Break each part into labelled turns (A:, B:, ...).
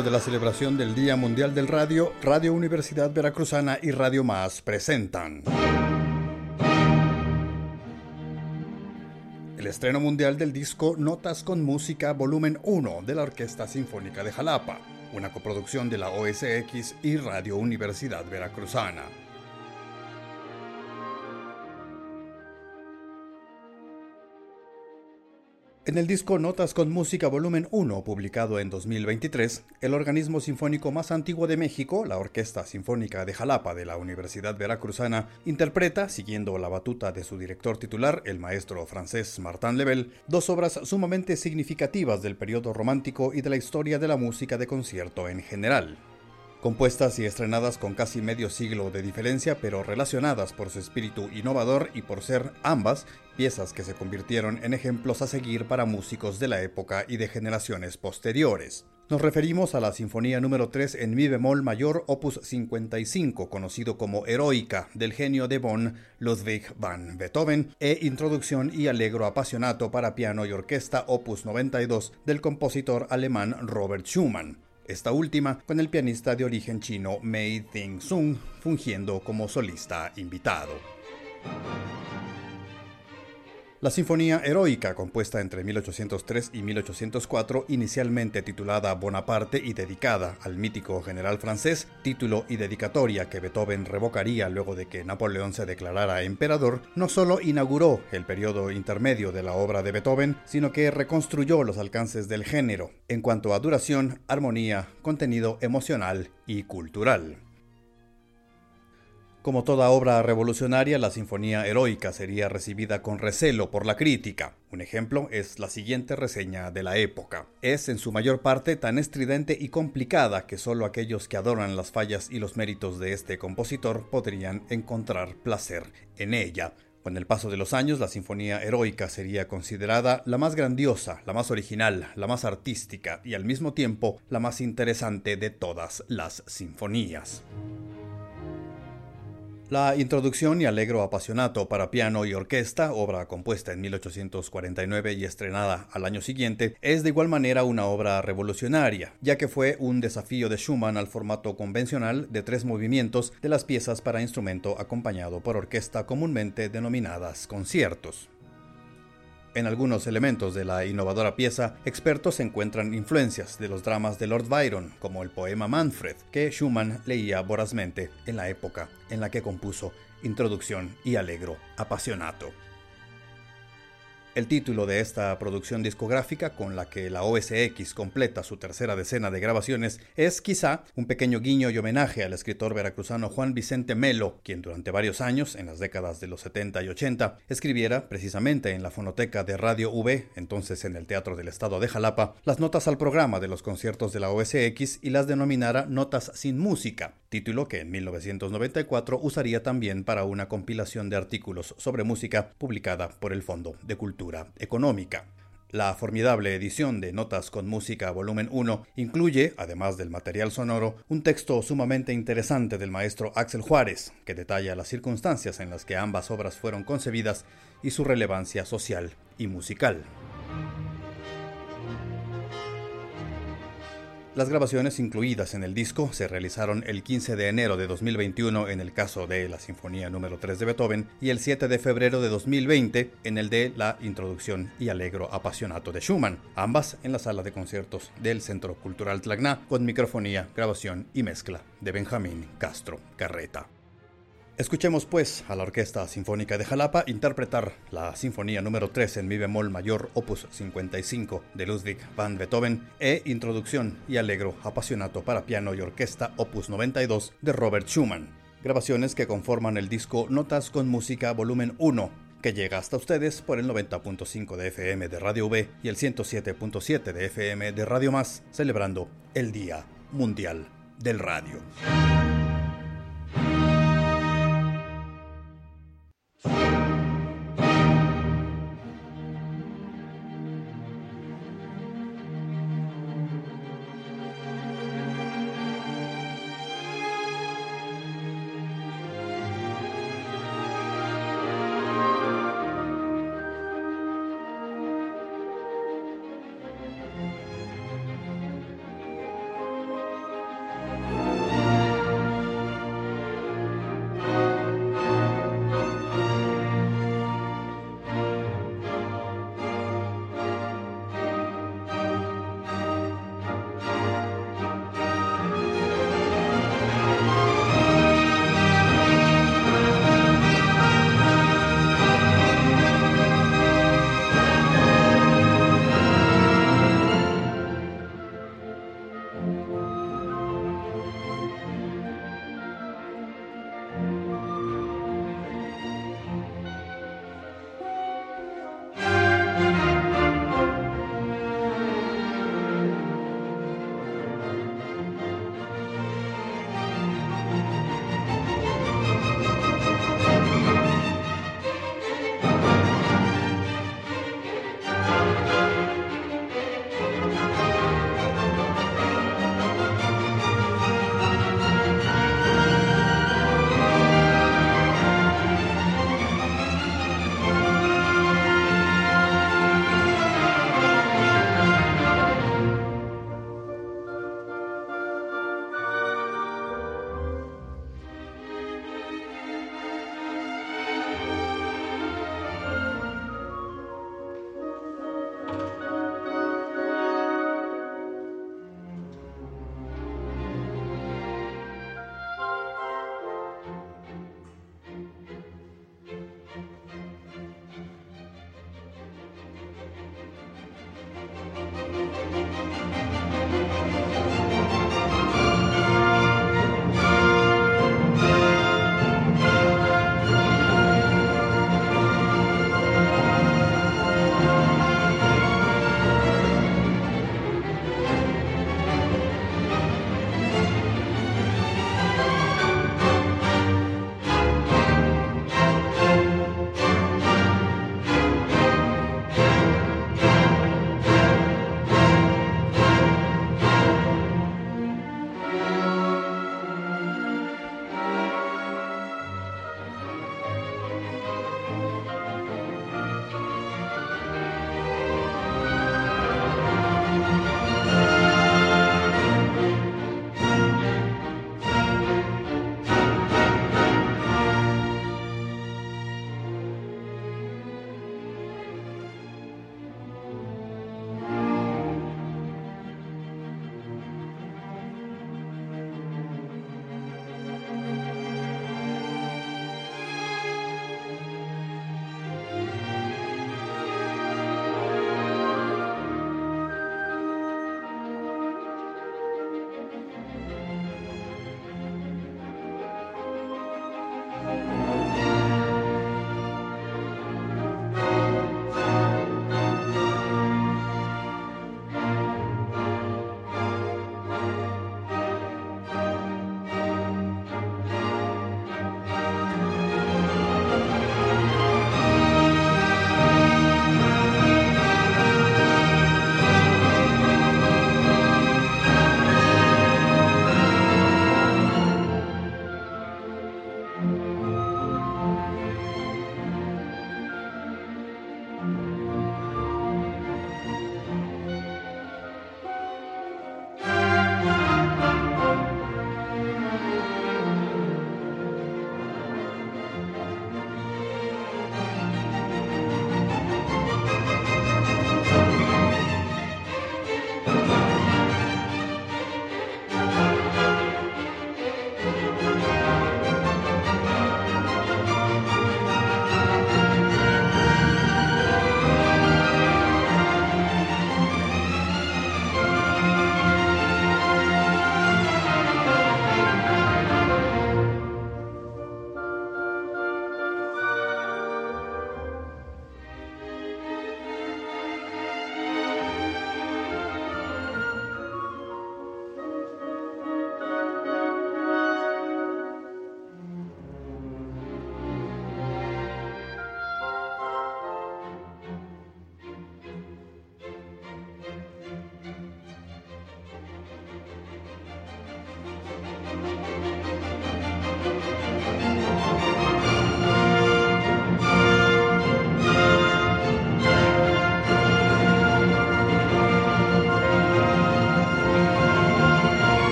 A: de la celebración del Día Mundial del Radio, Radio Universidad Veracruzana y Radio Más presentan. El estreno mundial del disco Notas con Música Volumen 1 de la Orquesta Sinfónica de Jalapa, una coproducción de la OSX y Radio Universidad Veracruzana. En el disco Notas con Música Volumen 1, publicado en 2023, el organismo sinfónico más antiguo de México, la Orquesta Sinfónica de Jalapa de la Universidad Veracruzana, interpreta, siguiendo la batuta de su director titular, el maestro francés Martin Lebel, dos obras sumamente significativas del periodo romántico y de la historia de la música de concierto en general compuestas y estrenadas con casi medio siglo de diferencia, pero relacionadas por su espíritu innovador y por ser ambas piezas que se convirtieron en ejemplos a seguir para músicos de la época y de generaciones posteriores. Nos referimos a la Sinfonía número 3 en Mi bemol mayor, opus 55, conocido como Heroica, del genio de Bonn, Ludwig van Beethoven, e Introducción y Alegro Apasionato para piano y orquesta, opus 92, del compositor alemán Robert Schumann esta última con el pianista de origen chino Mei Ting Sung fungiendo como solista invitado. La Sinfonía Heroica, compuesta entre 1803 y 1804, inicialmente titulada Bonaparte y dedicada al mítico general francés, título y dedicatoria que Beethoven revocaría luego de que Napoleón se declarara emperador, no solo inauguró el periodo intermedio de la obra de Beethoven, sino que reconstruyó los alcances del género en cuanto a duración, armonía, contenido emocional y cultural. Como toda obra revolucionaria, la Sinfonía Heroica sería recibida con recelo por la crítica. Un ejemplo es la siguiente reseña de la época. Es en su mayor parte tan estridente y complicada que solo aquellos que adoran las fallas y los méritos de este compositor podrían encontrar placer en ella. Con el paso de los años, la Sinfonía Heroica sería considerada la más grandiosa, la más original, la más artística y al mismo tiempo la más interesante de todas las sinfonías. La introducción y Allegro Apasionato para piano y orquesta, obra compuesta en 1849 y estrenada al año siguiente, es de igual manera una obra revolucionaria, ya que fue un desafío de Schumann al formato convencional de tres movimientos de las piezas para instrumento acompañado por orquesta comúnmente denominadas conciertos. En algunos elementos de la innovadora pieza, expertos encuentran influencias de los dramas de Lord Byron, como el poema Manfred, que Schumann leía vorazmente en la época en la que compuso Introducción y Allegro Apasionato. El título de esta producción discográfica, con la que la OSX completa su tercera decena de grabaciones, es quizá un pequeño guiño y homenaje al escritor veracruzano Juan Vicente Melo, quien durante varios años, en las décadas de los 70 y 80, escribiera precisamente en la fonoteca de Radio V, entonces en el Teatro del Estado de Jalapa, las notas al programa de los conciertos de la OSX y las denominara Notas sin Música, título que en 1994 usaría también para una compilación de artículos sobre música publicada por el Fondo de Cultura Económica. La formidable edición de Notas con Música Volumen 1 incluye, además del material sonoro, un texto sumamente interesante del maestro Axel Juárez, que detalla las circunstancias en las que ambas obras fueron concebidas y su relevancia social y musical. Las grabaciones incluidas en el disco se realizaron el 15 de enero de 2021 en el caso de la Sinfonía número 3 de Beethoven y el 7 de febrero de 2020 en el de la Introducción y Alegro Apasionato de Schumann, ambas en la sala de conciertos del Centro Cultural Tlacna con microfonía, grabación y mezcla de Benjamín Castro Carreta. Escuchemos pues a la Orquesta Sinfónica de Jalapa interpretar la Sinfonía número 3 en mi bemol mayor opus 55 de Ludwig van Beethoven e Introducción y Alegro Apasionato para piano y orquesta opus 92 de Robert Schumann. Grabaciones que conforman el disco Notas con Música volumen 1 que llega hasta ustedes por el 90.5 de FM de Radio V y el 107.7 de FM de Radio Más, celebrando el Día Mundial del Radio.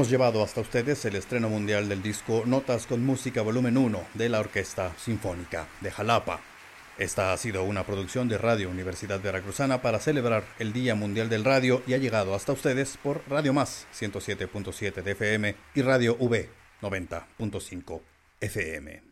A: Hemos llevado hasta ustedes el estreno mundial del disco Notas con Música Volumen 1 de la Orquesta Sinfónica de Jalapa. Esta ha sido una producción de Radio Universidad Veracruzana para celebrar el Día Mundial del Radio y ha llegado hasta ustedes por Radio Más 107.7 de FM y Radio V 90.5 FM.